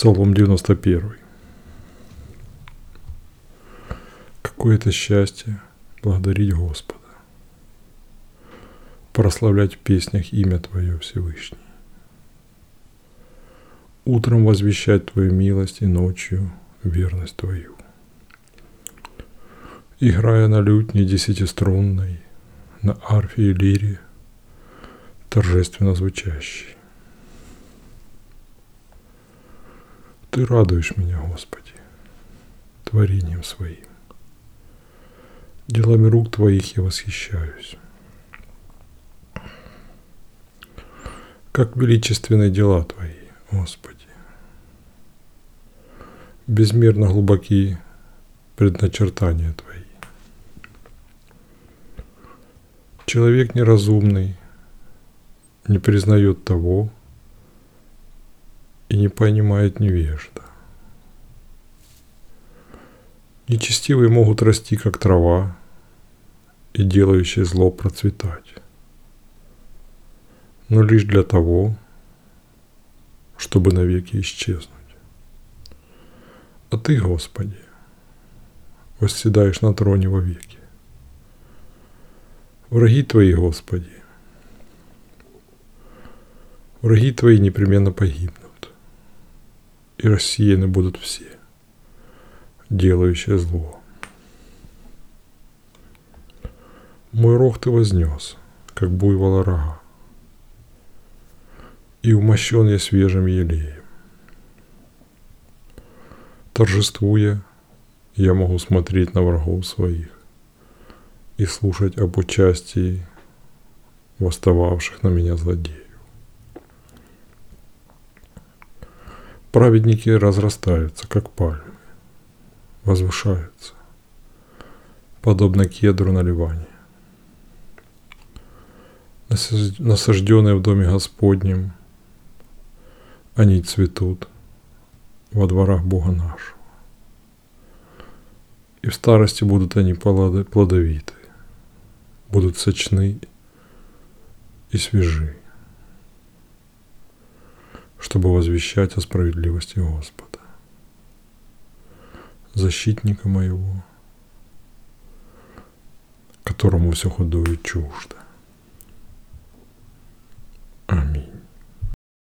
Псалом 91. Какое это счастье благодарить Господа, прославлять в песнях имя Твое Всевышний, утром возвещать Твою милость и ночью верность Твою, играя на лютне десятиструнной, на арфе и лире, торжественно звучащей. Ты радуешь меня, Господи, творением своим. Делами рук Твоих я восхищаюсь. Как величественны дела Твои, Господи. Безмерно глубоки предначертания Твои. Человек неразумный не признает того, и не понимает невежда. Нечестивые могут расти, как трава, и делающие зло процветать, но лишь для того, чтобы навеки исчезнуть. А Ты, Господи, восседаешь на троне вовеки. Враги Твои, Господи, враги Твои непременно погибнут и рассеяны будут все, делающие зло. Мой рог ты вознес, как буйвола рога, и умощен я свежим елеем. Торжествуя, я могу смотреть на врагов своих и слушать об участии восстававших на меня злодеев. Праведники разрастаются, как пальмы, возвышаются, подобно кедру на Ливане. Насажденные в доме Господнем, они цветут во дворах Бога нашего. И в старости будут они плодовиты, будут сочны и свежи чтобы возвещать о справедливости Господа, защитника моего, которому все худое чуждо.